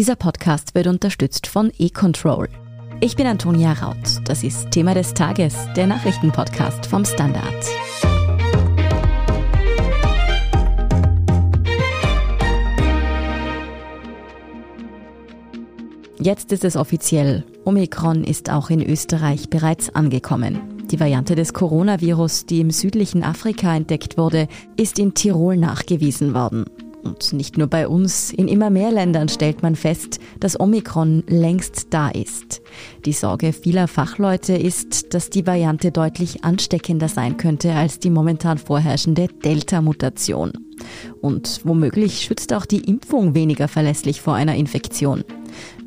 Dieser Podcast wird unterstützt von eControl. Ich bin Antonia Raut. Das ist Thema des Tages, der Nachrichtenpodcast vom Standard. Jetzt ist es offiziell. Omikron ist auch in Österreich bereits angekommen. Die Variante des Coronavirus, die im südlichen Afrika entdeckt wurde, ist in Tirol nachgewiesen worden. Und nicht nur bei uns, in immer mehr Ländern stellt man fest, dass Omikron längst da ist. Die Sorge vieler Fachleute ist, dass die Variante deutlich ansteckender sein könnte als die momentan vorherrschende Delta-Mutation. Und womöglich schützt auch die Impfung weniger verlässlich vor einer Infektion.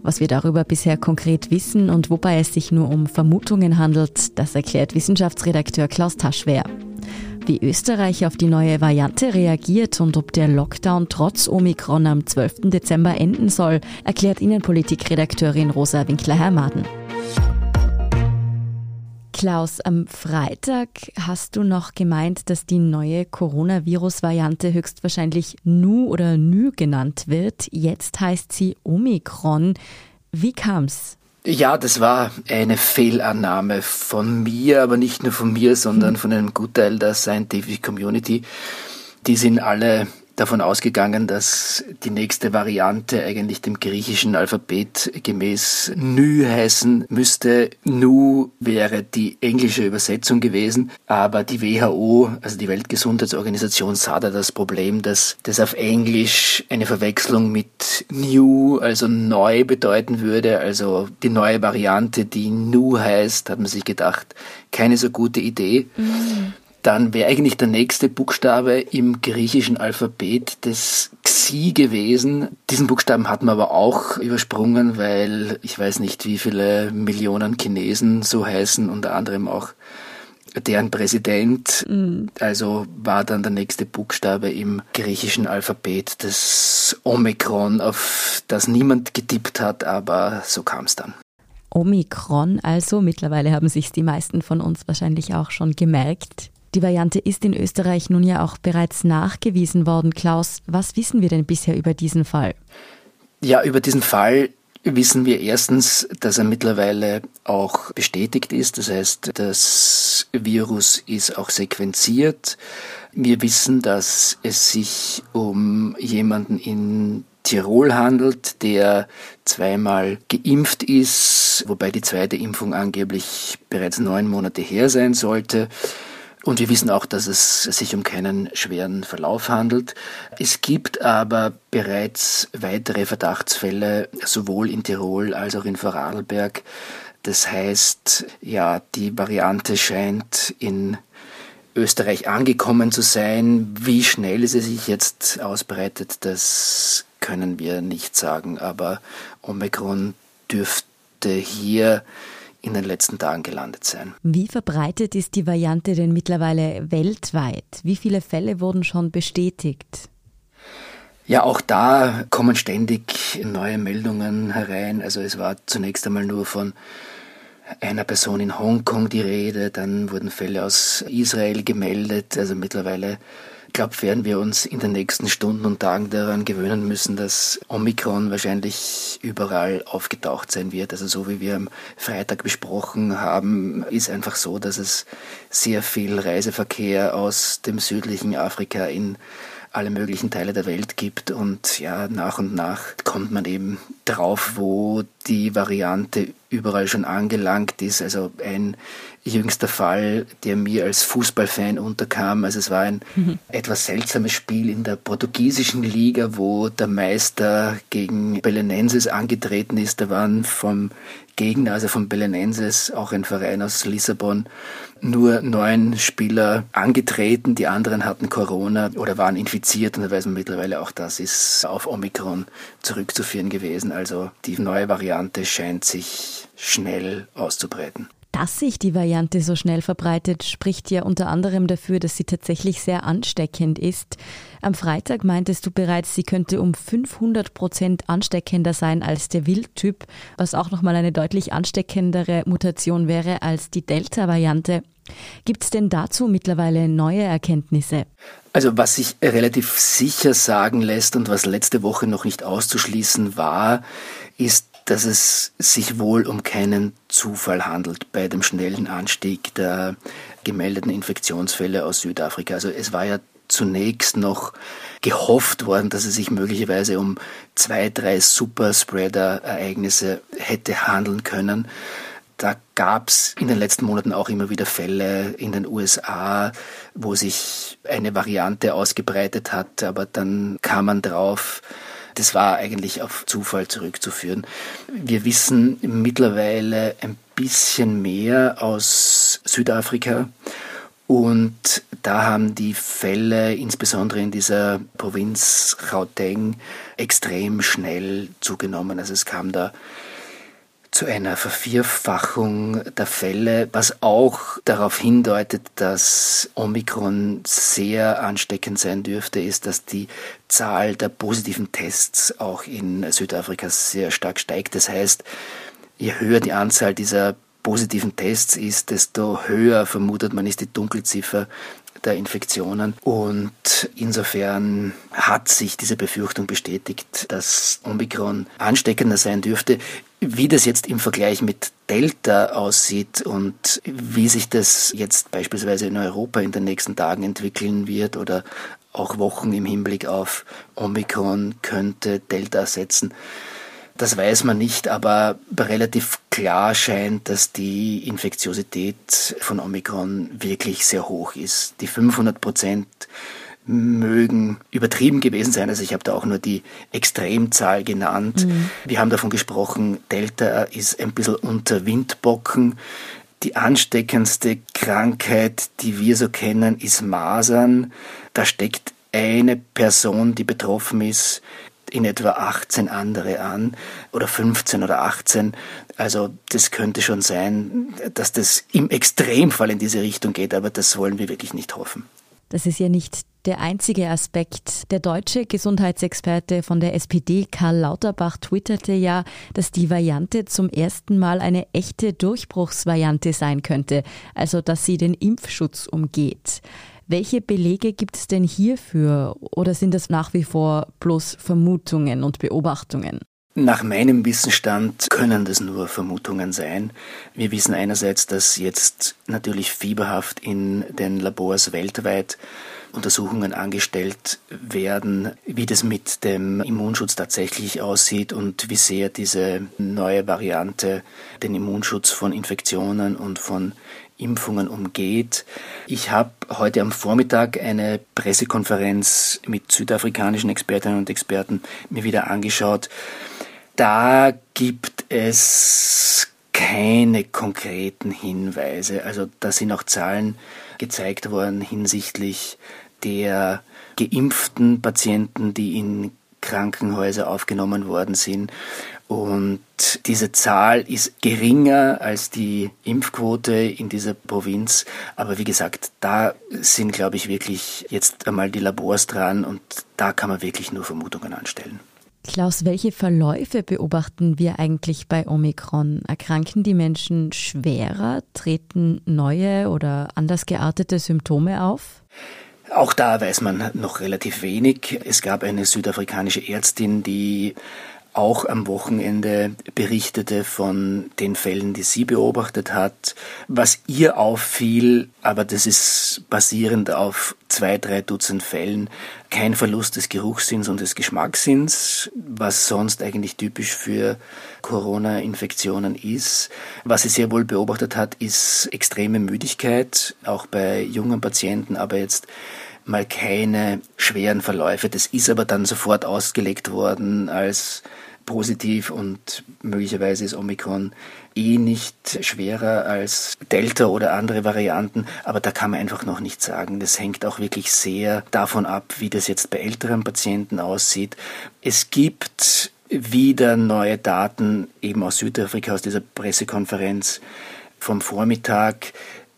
Was wir darüber bisher konkret wissen und wobei es sich nur um Vermutungen handelt, das erklärt Wissenschaftsredakteur Klaus Taschwer. Wie Österreich auf die neue Variante reagiert und ob der Lockdown trotz Omikron am 12. Dezember enden soll, erklärt Innenpolitikredakteurin Rosa Winkler-Hermaden. Klaus, am Freitag hast du noch gemeint, dass die neue Coronavirus-Variante höchstwahrscheinlich Nu oder Nü genannt wird. Jetzt heißt sie Omikron. Wie kam's? Ja, das war eine Fehlannahme von mir, aber nicht nur von mir, sondern von einem Gutteil der Scientific Community. Die sind alle davon ausgegangen, dass die nächste Variante eigentlich dem griechischen Alphabet gemäß Nü heißen müsste. Nu wäre die englische Übersetzung gewesen, aber die WHO, also die Weltgesundheitsorganisation, sah da das Problem, dass das auf Englisch eine Verwechslung mit New, also neu bedeuten würde, also die neue Variante, die Nu heißt, hat man sich gedacht, keine so gute Idee. Mhm dann wäre eigentlich der nächste Buchstabe im griechischen Alphabet das Xi gewesen. Diesen Buchstaben hat man aber auch übersprungen, weil ich weiß nicht, wie viele Millionen Chinesen so heißen, unter anderem auch deren Präsident. Mhm. Also war dann der nächste Buchstabe im griechischen Alphabet das Omikron, auf das niemand getippt hat, aber so kam es dann. Omikron also, mittlerweile haben sich die meisten von uns wahrscheinlich auch schon gemerkt. Die Variante ist in Österreich nun ja auch bereits nachgewiesen worden. Klaus, was wissen wir denn bisher über diesen Fall? Ja, über diesen Fall wissen wir erstens, dass er mittlerweile auch bestätigt ist. Das heißt, das Virus ist auch sequenziert. Wir wissen, dass es sich um jemanden in Tirol handelt, der zweimal geimpft ist, wobei die zweite Impfung angeblich bereits neun Monate her sein sollte. Und wir wissen auch, dass es sich um keinen schweren Verlauf handelt. Es gibt aber bereits weitere Verdachtsfälle, sowohl in Tirol als auch in Vorarlberg. Das heißt, ja, die Variante scheint in Österreich angekommen zu sein. Wie schnell sie sich jetzt ausbreitet, das können wir nicht sagen. Aber Omikron dürfte hier in den letzten Tagen gelandet sein. Wie verbreitet ist die Variante denn mittlerweile weltweit? Wie viele Fälle wurden schon bestätigt? Ja, auch da kommen ständig neue Meldungen herein. Also es war zunächst einmal nur von einer Person in Hongkong die Rede, dann wurden Fälle aus Israel gemeldet. Also mittlerweile glaube, werden wir uns in den nächsten Stunden und Tagen daran gewöhnen müssen, dass Omikron wahrscheinlich überall aufgetaucht sein wird. Also so wie wir am Freitag besprochen haben, ist einfach so, dass es sehr viel Reiseverkehr aus dem südlichen Afrika in alle möglichen Teile der Welt gibt und ja, nach und nach kommt man eben drauf, wo die Variante überall schon angelangt ist. Also ein jüngster Fall, der mir als Fußballfan unterkam. Also es war ein mhm. etwas seltsames Spiel in der portugiesischen Liga, wo der Meister gegen Belenenses angetreten ist. Da waren vom Gegner, also von Belenenses, auch ein Verein aus Lissabon, nur neun Spieler angetreten. Die anderen hatten Corona oder waren infiziert und da weiß man mittlerweile auch, das ist auf Omikron zurückzuführen gewesen. Also die neue Variante scheint sich schnell auszubreiten. Dass sich die Variante so schnell verbreitet, spricht ja unter anderem dafür, dass sie tatsächlich sehr ansteckend ist. Am Freitag meintest du bereits, sie könnte um 500 Prozent ansteckender sein als der Wildtyp, was auch nochmal eine deutlich ansteckendere Mutation wäre als die Delta-Variante. Gibt es denn dazu mittlerweile neue Erkenntnisse? Also was sich relativ sicher sagen lässt und was letzte Woche noch nicht auszuschließen war, ist, dass es sich wohl um keinen Zufall handelt bei dem schnellen Anstieg der gemeldeten Infektionsfälle aus Südafrika. Also es war ja zunächst noch gehofft worden, dass es sich möglicherweise um zwei, drei Superspreader-Ereignisse hätte handeln können. Da gab es in den letzten Monaten auch immer wieder Fälle in den USA, wo sich eine Variante ausgebreitet hat, aber dann kam man drauf, das war eigentlich auf Zufall zurückzuführen. Wir wissen mittlerweile ein bisschen mehr aus Südafrika. Und da haben die Fälle, insbesondere in dieser Provinz Gauteng, extrem schnell zugenommen. Also es kam da zu einer Vervierfachung der Fälle, was auch darauf hindeutet, dass Omikron sehr ansteckend sein dürfte, ist, dass die Zahl der positiven Tests auch in Südafrika sehr stark steigt. Das heißt, je höher die Anzahl dieser positiven Tests ist, desto höher vermutet man ist die Dunkelziffer der Infektionen. Und insofern hat sich diese Befürchtung bestätigt, dass Omikron ansteckender sein dürfte. Wie das jetzt im Vergleich mit Delta aussieht und wie sich das jetzt beispielsweise in Europa in den nächsten Tagen entwickeln wird oder auch Wochen im Hinblick auf Omikron könnte Delta ersetzen, das weiß man nicht, aber relativ klar scheint, dass die Infektiosität von Omikron wirklich sehr hoch ist. Die 500 Prozent mögen übertrieben gewesen sein. Also ich habe da auch nur die Extremzahl genannt. Mhm. Wir haben davon gesprochen, Delta ist ein bisschen unter Windbocken. Die ansteckendste Krankheit, die wir so kennen, ist Masern. Da steckt eine Person, die betroffen ist, in etwa 18 andere an oder 15 oder 18. Also das könnte schon sein, dass das im Extremfall in diese Richtung geht, aber das wollen wir wirklich nicht hoffen. Das ist ja nicht der einzige Aspekt. Der deutsche Gesundheitsexperte von der SPD, Karl Lauterbach, twitterte ja, dass die Variante zum ersten Mal eine echte Durchbruchsvariante sein könnte, also dass sie den Impfschutz umgeht. Welche Belege gibt es denn hierfür oder sind das nach wie vor bloß Vermutungen und Beobachtungen? Nach meinem Wissensstand können das nur Vermutungen sein. Wir wissen einerseits, dass jetzt natürlich fieberhaft in den Labors weltweit Untersuchungen angestellt werden, wie das mit dem Immunschutz tatsächlich aussieht und wie sehr diese neue Variante den Immunschutz von Infektionen und von Impfungen umgeht. Ich habe heute am Vormittag eine Pressekonferenz mit südafrikanischen Expertinnen und Experten mir wieder angeschaut. Da gibt es keine konkreten Hinweise. Also da sind auch Zahlen gezeigt worden hinsichtlich der geimpften Patienten, die in Krankenhäuser aufgenommen worden sind. Und diese Zahl ist geringer als die Impfquote in dieser Provinz. Aber wie gesagt, da sind, glaube ich, wirklich jetzt einmal die Labors dran und da kann man wirklich nur Vermutungen anstellen. Klaus, welche Verläufe beobachten wir eigentlich bei Omikron? Erkranken die Menschen schwerer? Treten neue oder anders geartete Symptome auf? Auch da weiß man noch relativ wenig. Es gab eine südafrikanische Ärztin, die auch am Wochenende berichtete von den Fällen, die sie beobachtet hat. Was ihr auffiel, aber das ist basierend auf zwei, drei Dutzend Fällen, kein Verlust des Geruchssinns und des Geschmackssinns, was sonst eigentlich typisch für Corona-Infektionen ist. Was sie sehr wohl beobachtet hat, ist extreme Müdigkeit, auch bei jungen Patienten, aber jetzt mal keine schweren Verläufe. Das ist aber dann sofort ausgelegt worden als positiv und möglicherweise ist Omikron eh nicht schwerer als Delta oder andere Varianten, aber da kann man einfach noch nicht sagen. Das hängt auch wirklich sehr davon ab, wie das jetzt bei älteren Patienten aussieht. Es gibt wieder neue Daten eben aus Südafrika, aus dieser Pressekonferenz vom Vormittag,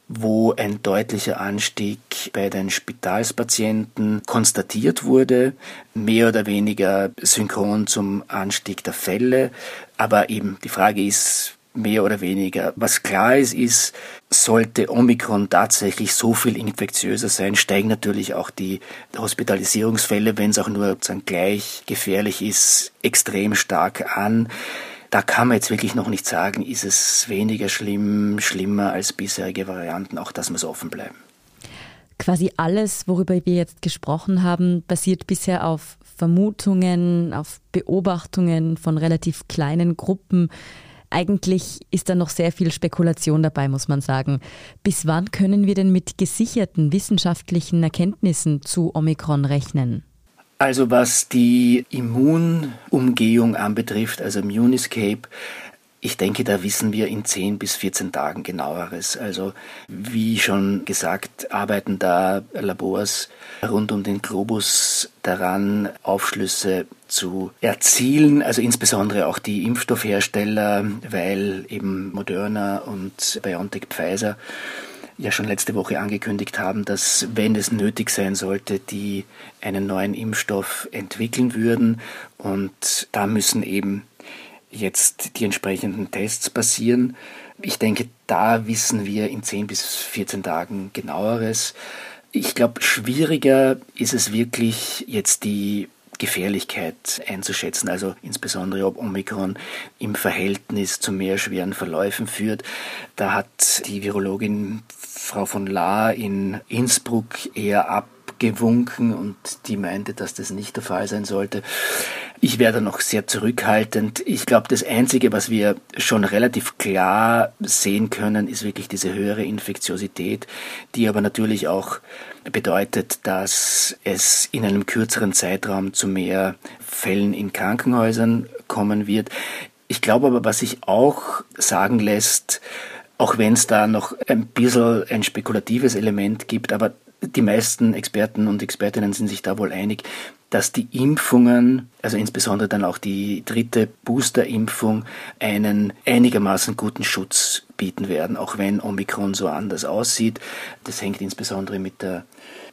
wo ein deutlicher Anstieg bei den Spitalspatienten konstatiert wurde, mehr oder weniger synchron zum Anstieg der Fälle. Aber eben die Frage ist, mehr oder weniger. Was klar ist, ist, sollte Omikron tatsächlich so viel infektiöser sein, steigen natürlich auch die Hospitalisierungsfälle, wenn es auch nur gleich gefährlich ist, extrem stark an. Da kann man jetzt wirklich noch nicht sagen, ist es weniger schlimm, schlimmer als bisherige Varianten, auch das muss offen bleiben. Quasi alles, worüber wir jetzt gesprochen haben, basiert bisher auf Vermutungen, auf Beobachtungen von relativ kleinen Gruppen. Eigentlich ist da noch sehr viel Spekulation dabei, muss man sagen. Bis wann können wir denn mit gesicherten wissenschaftlichen Erkenntnissen zu Omikron rechnen? Also was die Immunumgehung anbetrifft, also Immune Escape, ich denke, da wissen wir in 10 bis 14 Tagen genaueres. Also wie schon gesagt, arbeiten da Labors rund um den Globus daran, Aufschlüsse zu erzielen, also insbesondere auch die Impfstoffhersteller, weil eben Moderna und BioNTech Pfizer ja schon letzte Woche angekündigt haben, dass, wenn es nötig sein sollte, die einen neuen Impfstoff entwickeln würden. Und da müssen eben jetzt die entsprechenden Tests passieren. Ich denke, da wissen wir in 10 bis 14 Tagen genaueres. Ich glaube, schwieriger ist es wirklich jetzt die Gefährlichkeit einzuschätzen, also insbesondere ob Omikron im Verhältnis zu mehr schweren Verläufen führt. Da hat die Virologin Frau von Lahr in Innsbruck eher ab gewunken und die meinte, dass das nicht der Fall sein sollte. Ich wäre da noch sehr zurückhaltend. Ich glaube, das Einzige, was wir schon relativ klar sehen können, ist wirklich diese höhere Infektiosität, die aber natürlich auch bedeutet, dass es in einem kürzeren Zeitraum zu mehr Fällen in Krankenhäusern kommen wird. Ich glaube aber, was sich auch sagen lässt, auch wenn es da noch ein bisschen ein spekulatives Element gibt, aber die meisten Experten und Expertinnen sind sich da wohl einig, dass die Impfungen, also insbesondere dann auch die dritte Boosterimpfung, einen einigermaßen guten Schutz bieten werden, auch wenn Omikron so anders aussieht. Das hängt insbesondere mit der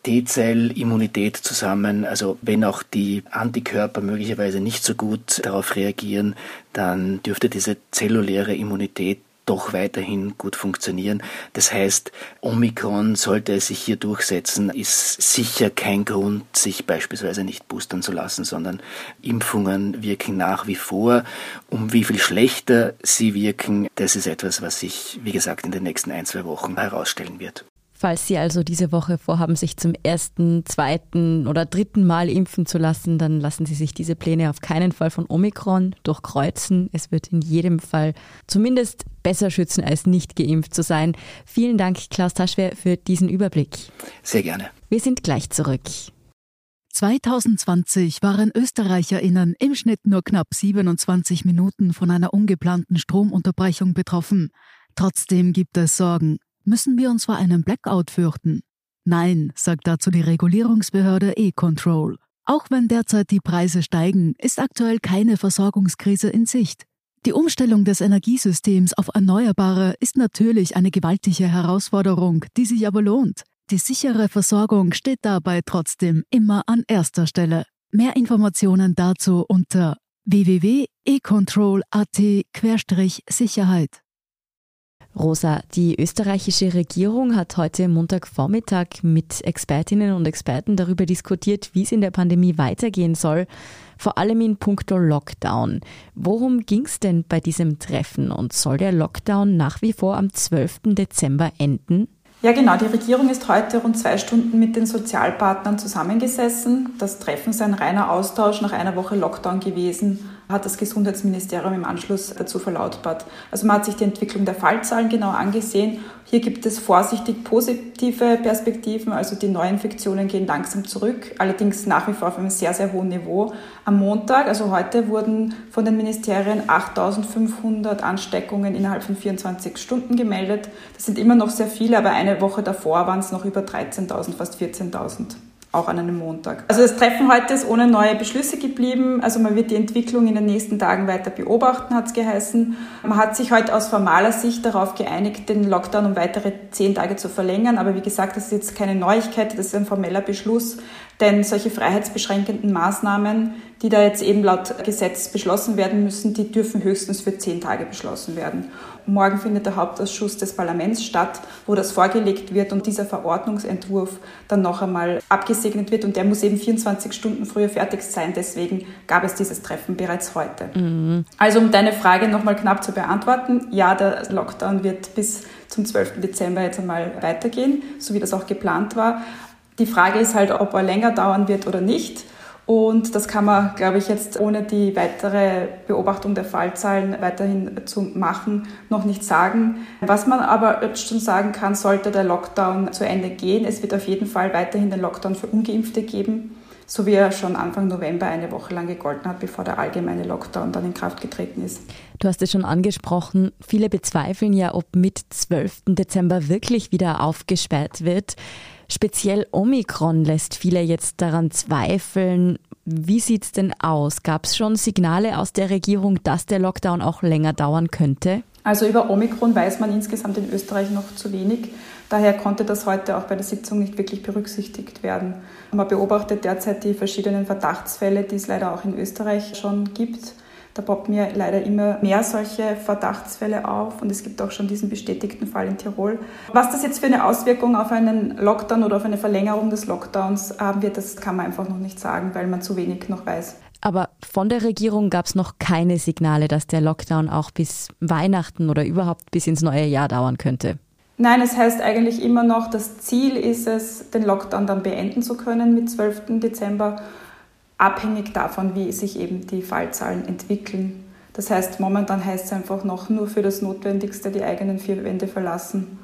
T-Zell-Immunität zusammen. Also wenn auch die Antikörper möglicherweise nicht so gut darauf reagieren, dann dürfte diese zelluläre Immunität doch weiterhin gut funktionieren. Das heißt, Omikron, sollte es sich hier durchsetzen, ist sicher kein Grund, sich beispielsweise nicht boostern zu lassen, sondern Impfungen wirken nach wie vor. Um wie viel schlechter sie wirken, das ist etwas, was sich, wie gesagt, in den nächsten ein, zwei Wochen herausstellen wird. Falls Sie also diese Woche vorhaben, sich zum ersten, zweiten oder dritten Mal impfen zu lassen, dann lassen Sie sich diese Pläne auf keinen Fall von Omikron durchkreuzen. Es wird in jedem Fall zumindest besser schützen, als nicht geimpft zu sein. Vielen Dank, Klaus Taschwer, für diesen Überblick. Sehr gerne. Wir sind gleich zurück. 2020 waren ÖsterreicherInnen im Schnitt nur knapp 27 Minuten von einer ungeplanten Stromunterbrechung betroffen. Trotzdem gibt es Sorgen. Müssen wir uns vor einem Blackout fürchten? Nein, sagt dazu die Regulierungsbehörde E-Control. Auch wenn derzeit die Preise steigen, ist aktuell keine Versorgungskrise in Sicht. Die Umstellung des Energiesystems auf Erneuerbare ist natürlich eine gewaltige Herausforderung, die sich aber lohnt. Die sichere Versorgung steht dabei trotzdem immer an erster Stelle. Mehr Informationen dazu unter www.econtrol.at-sicherheit. Rosa, die österreichische Regierung hat heute Montagvormittag mit Expertinnen und Experten darüber diskutiert, wie es in der Pandemie weitergehen soll, vor allem in puncto Lockdown. Worum ging es denn bei diesem Treffen und soll der Lockdown nach wie vor am 12. Dezember enden? Ja, genau. Die Regierung ist heute rund zwei Stunden mit den Sozialpartnern zusammengesessen. Das Treffen ist ein reiner Austausch nach einer Woche Lockdown gewesen hat das Gesundheitsministerium im Anschluss dazu verlautbart. Also man hat sich die Entwicklung der Fallzahlen genau angesehen. Hier gibt es vorsichtig positive Perspektiven, also die Neuinfektionen gehen langsam zurück, allerdings nach wie vor auf einem sehr, sehr hohen Niveau. Am Montag, also heute, wurden von den Ministerien 8500 Ansteckungen innerhalb von 24 Stunden gemeldet. Das sind immer noch sehr viele, aber eine Woche davor waren es noch über 13.000, fast 14.000 auch an einem Montag. Also das Treffen heute ist ohne neue Beschlüsse geblieben. Also man wird die Entwicklung in den nächsten Tagen weiter beobachten, hat es geheißen. Man hat sich heute aus formaler Sicht darauf geeinigt, den Lockdown um weitere zehn Tage zu verlängern. Aber wie gesagt, das ist jetzt keine Neuigkeit, das ist ein formeller Beschluss, Denn solche freiheitsbeschränkenden Maßnahmen, die da jetzt eben laut Gesetz beschlossen werden müssen, die dürfen höchstens für zehn Tage beschlossen werden. Morgen findet der Hauptausschuss des Parlaments statt, wo das vorgelegt wird und dieser Verordnungsentwurf dann noch einmal abgesegnet wird. Und der muss eben 24 Stunden früher fertig sein. Deswegen gab es dieses Treffen bereits heute. Mhm. Also um deine Frage nochmal knapp zu beantworten, ja, der Lockdown wird bis zum 12. Dezember jetzt einmal weitergehen, so wie das auch geplant war. Die Frage ist halt, ob er länger dauern wird oder nicht. Und das kann man, glaube ich, jetzt ohne die weitere Beobachtung der Fallzahlen weiterhin zu machen, noch nicht sagen. Was man aber jetzt schon sagen kann, sollte der Lockdown zu Ende gehen. Es wird auf jeden Fall weiterhin den Lockdown für Ungeimpfte geben, so wie er schon Anfang November eine Woche lang gegolten hat, bevor der allgemeine Lockdown dann in Kraft getreten ist. Du hast es schon angesprochen, viele bezweifeln ja, ob mit 12. Dezember wirklich wieder aufgesperrt wird. Speziell Omikron lässt viele jetzt daran zweifeln. Wie sieht es denn aus? Gab es schon Signale aus der Regierung, dass der Lockdown auch länger dauern könnte? Also über Omikron weiß man insgesamt in Österreich noch zu wenig. Daher konnte das heute auch bei der Sitzung nicht wirklich berücksichtigt werden. Man beobachtet derzeit die verschiedenen Verdachtsfälle, die es leider auch in Österreich schon gibt. Da poppen mir leider immer mehr solche Verdachtsfälle auf und es gibt auch schon diesen bestätigten Fall in Tirol. Was das jetzt für eine Auswirkung auf einen Lockdown oder auf eine Verlängerung des Lockdowns haben wird, das kann man einfach noch nicht sagen, weil man zu wenig noch weiß. Aber von der Regierung gab es noch keine Signale, dass der Lockdown auch bis Weihnachten oder überhaupt bis ins neue Jahr dauern könnte. Nein, es heißt eigentlich immer noch, das Ziel ist es, den Lockdown dann beenden zu können mit 12. Dezember abhängig davon, wie sich eben die Fallzahlen entwickeln. Das heißt, momentan heißt es einfach noch nur für das Notwendigste die eigenen vier Wände verlassen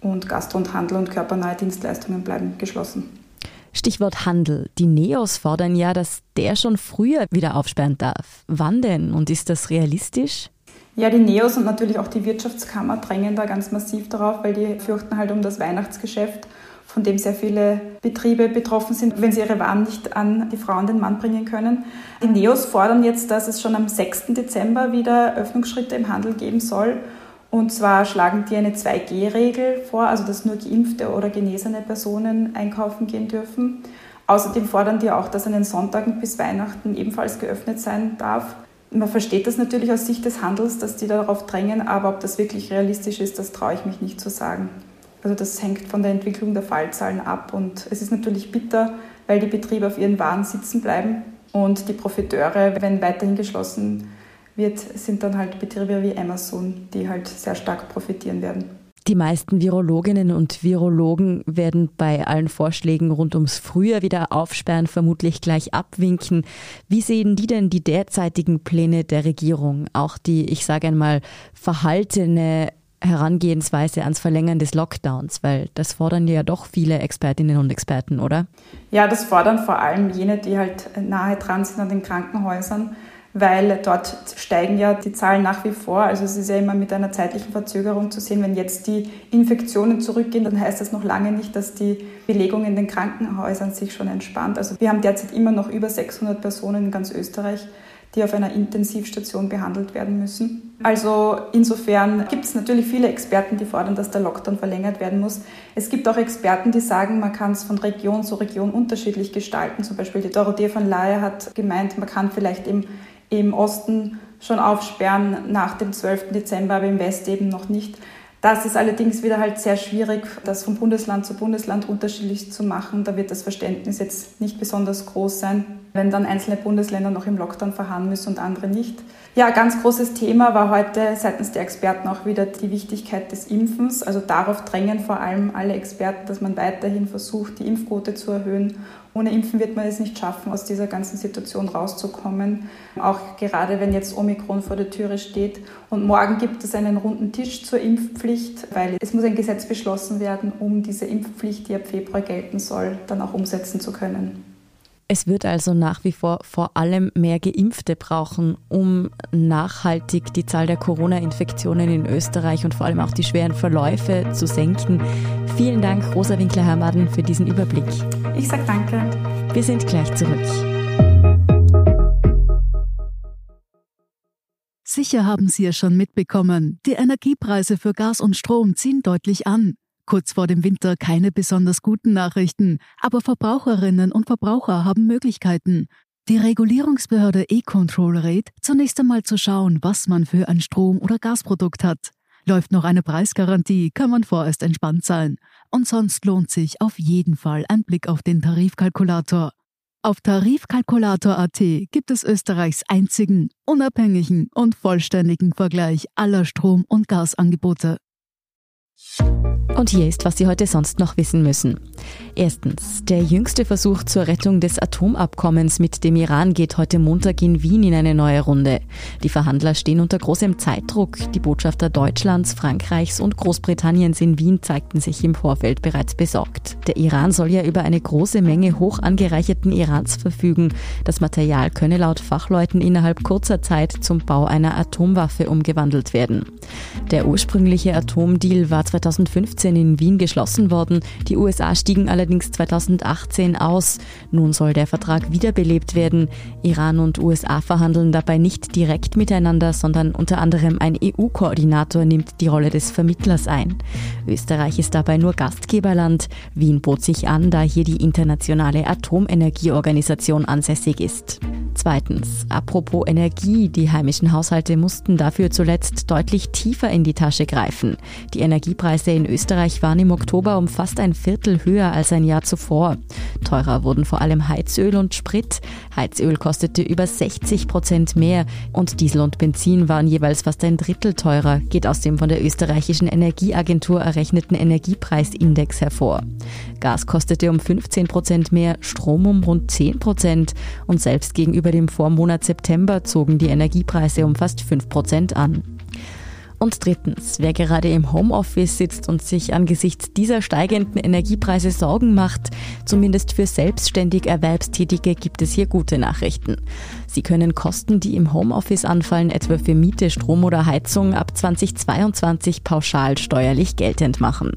und Gastro und Handel und körpernahe Dienstleistungen bleiben geschlossen. Stichwort Handel. Die Neos fordern ja, dass der schon früher wieder aufsperren darf. Wann denn und ist das realistisch? Ja, die Neos und natürlich auch die Wirtschaftskammer drängen da ganz massiv darauf, weil die fürchten halt um das Weihnachtsgeschäft von dem sehr viele Betriebe betroffen sind, wenn sie ihre Waren nicht an die Frau und den Mann bringen können. Die Neos fordern jetzt, dass es schon am 6. Dezember wieder Öffnungsschritte im Handel geben soll. Und zwar schlagen die eine 2G-Regel vor, also dass nur geimpfte oder genesene Personen einkaufen gehen dürfen. Außerdem fordern die auch, dass an den Sonntagen bis Weihnachten ebenfalls geöffnet sein darf. Man versteht das natürlich aus Sicht des Handels, dass die darauf drängen, aber ob das wirklich realistisch ist, das traue ich mich nicht zu sagen. Also das hängt von der Entwicklung der Fallzahlen ab und es ist natürlich bitter, weil die Betriebe auf ihren Waren sitzen bleiben und die Profiteure, wenn weiterhin geschlossen wird, sind dann halt Betriebe wie Amazon, die halt sehr stark profitieren werden. Die meisten Virologinnen und Virologen werden bei allen Vorschlägen rund ums Frühjahr wieder aufsperren vermutlich gleich abwinken. Wie sehen die denn die derzeitigen Pläne der Regierung? Auch die, ich sage einmal, verhaltene Herangehensweise ans Verlängern des Lockdowns? Weil das fordern ja doch viele Expertinnen und Experten, oder? Ja, das fordern vor allem jene, die halt nahe dran sind an den Krankenhäusern, weil dort steigen ja die Zahlen nach wie vor. Also es ist ja immer mit einer zeitlichen Verzögerung zu sehen. Wenn jetzt die Infektionen zurückgehen, dann heißt das noch lange nicht, dass die Belegung in den Krankenhäusern sich schon entspannt. Also wir haben derzeit immer noch über 600 Personen in ganz Österreich, die auf einer Intensivstation behandelt werden müssen. Also insofern gibt es natürlich viele Experten, die fordern, dass der Lockdown verlängert werden muss. Es gibt auch Experten, die sagen, man kann es von Region zu Region unterschiedlich gestalten. Zum Beispiel die Dorothee von Laie hat gemeint, man kann vielleicht im, im Osten schon aufsperren nach dem 12. Dezember, aber im Westen eben noch nicht. Das ist allerdings wieder halt sehr schwierig, das von Bundesland zu Bundesland unterschiedlich zu machen. Da wird das Verständnis jetzt nicht besonders groß sein, wenn dann einzelne Bundesländer noch im Lockdown verharren müssen und andere nicht. Ja, ganz großes Thema war heute seitens der Experten auch wieder die Wichtigkeit des Impfens. Also darauf drängen vor allem alle Experten, dass man weiterhin versucht, die Impfquote zu erhöhen ohne Impfen wird man es nicht schaffen, aus dieser ganzen Situation rauszukommen. Auch gerade wenn jetzt Omikron vor der Türe steht. Und morgen gibt es einen runden Tisch zur Impfpflicht, weil es muss ein Gesetz beschlossen werden, um diese Impfpflicht, die ab Februar gelten soll, dann auch umsetzen zu können. Es wird also nach wie vor vor allem mehr Geimpfte brauchen, um nachhaltig die Zahl der Corona-Infektionen in Österreich und vor allem auch die schweren Verläufe zu senken. Vielen Dank, Rosa Winkler-Hermaden, für diesen Überblick. Ich sage danke. Wir sind gleich zurück. Sicher haben Sie es schon mitbekommen, die Energiepreise für Gas und Strom ziehen deutlich an. Kurz vor dem Winter keine besonders guten Nachrichten, aber Verbraucherinnen und Verbraucher haben Möglichkeiten. Die Regulierungsbehörde E-Control rät, zunächst einmal zu schauen, was man für ein Strom- oder Gasprodukt hat. Läuft noch eine Preisgarantie, kann man vorerst entspannt sein. Und sonst lohnt sich auf jeden Fall ein Blick auf den Tarifkalkulator. Auf Tarifkalkulator.at gibt es Österreichs einzigen, unabhängigen und vollständigen Vergleich aller Strom- und Gasangebote. Und hier ist, was Sie heute sonst noch wissen müssen. Erstens. Der jüngste Versuch zur Rettung des Atomabkommens mit dem Iran geht heute Montag in Wien in eine neue Runde. Die Verhandler stehen unter großem Zeitdruck. Die Botschafter Deutschlands, Frankreichs und Großbritanniens in Wien zeigten sich im Vorfeld bereits besorgt. Der Iran soll ja über eine große Menge hoch angereicherten Irans verfügen. Das Material könne laut Fachleuten innerhalb kurzer Zeit zum Bau einer Atomwaffe umgewandelt werden. Der ursprüngliche Atomdeal war 2015 in Wien geschlossen worden. Die USA stiegen allerdings 2018 aus. Nun soll der Vertrag wiederbelebt werden. Iran und USA verhandeln dabei nicht direkt miteinander, sondern unter anderem ein EU-Koordinator nimmt die Rolle des Vermittlers ein. Österreich ist dabei nur Gastgeberland. Wien bot sich an, da hier die internationale Atomenergieorganisation ansässig ist. Zweitens, apropos Energie, die heimischen Haushalte mussten dafür zuletzt deutlich tiefer in die Tasche greifen. Die Energiepreise in Österreich waren im Oktober um fast ein Viertel höher als ein Jahr zuvor. Teurer wurden vor allem Heizöl und Sprit. Heizöl kostete über 60 Prozent mehr und Diesel und Benzin waren jeweils fast ein Drittel teurer, geht aus dem von der österreichischen Energieagentur errechneten Energiepreisindex hervor. Gas kostete um 15 Prozent mehr, Strom um rund 10 Prozent und selbst gegenüber dem Vormonat September zogen die Energiepreise um fast 5 Prozent an. Und drittens, wer gerade im Homeoffice sitzt und sich angesichts dieser steigenden Energiepreise Sorgen macht, zumindest für selbstständig Erwerbstätige gibt es hier gute Nachrichten. Sie können Kosten, die im Homeoffice anfallen, etwa für Miete, Strom oder Heizung, ab 2022 pauschal steuerlich geltend machen.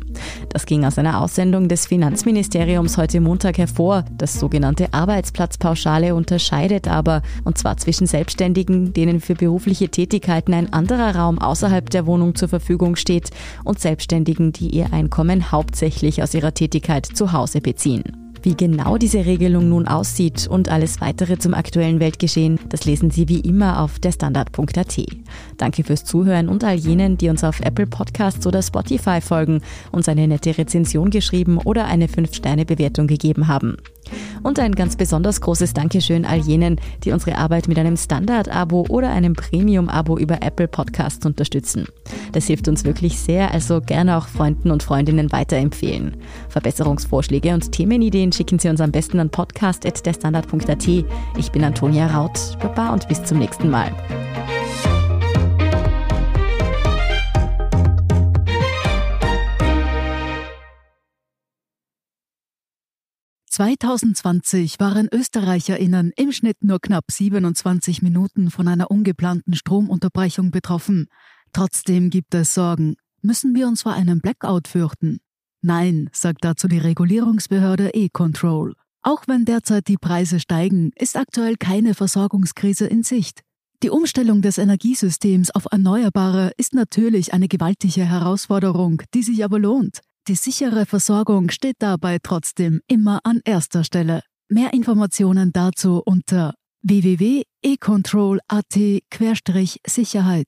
Das ging aus einer Aussendung des Finanzministeriums heute Montag hervor. Das sogenannte Arbeitsplatzpauschale unterscheidet aber, und zwar zwischen Selbstständigen, denen für berufliche Tätigkeiten ein anderer Raum außerhalb der Wohnung zur Verfügung steht, und Selbstständigen, die ihr Einkommen hauptsächlich aus ihrer Tätigkeit zu Hause beziehen. Wie genau diese Regelung nun aussieht und alles weitere zum aktuellen Weltgeschehen, das lesen Sie wie immer auf derstandard.at. Danke fürs Zuhören und all jenen, die uns auf Apple Podcasts oder Spotify folgen, uns eine nette Rezension geschrieben oder eine 5-Sterne-Bewertung gegeben haben. Und ein ganz besonders großes Dankeschön all jenen, die unsere Arbeit mit einem Standard-Abo oder einem Premium-Abo über Apple Podcasts unterstützen. Das hilft uns wirklich sehr, also gerne auch Freunden und Freundinnen weiterempfehlen. Verbesserungsvorschläge und Themenideen schicken Sie uns am besten an podcast.derstandard.at. Ich bin Antonia Raut. Baba und bis zum nächsten Mal. 2020 waren ÖsterreicherInnen im Schnitt nur knapp 27 Minuten von einer ungeplanten Stromunterbrechung betroffen. Trotzdem gibt es Sorgen. Müssen wir uns vor einem Blackout fürchten? Nein, sagt dazu die Regulierungsbehörde E-Control. Auch wenn derzeit die Preise steigen, ist aktuell keine Versorgungskrise in Sicht. Die Umstellung des Energiesystems auf Erneuerbare ist natürlich eine gewaltige Herausforderung, die sich aber lohnt. Die sichere Versorgung steht dabei trotzdem immer an erster Stelle. Mehr Informationen dazu unter www.econtrol.at-sicherheit.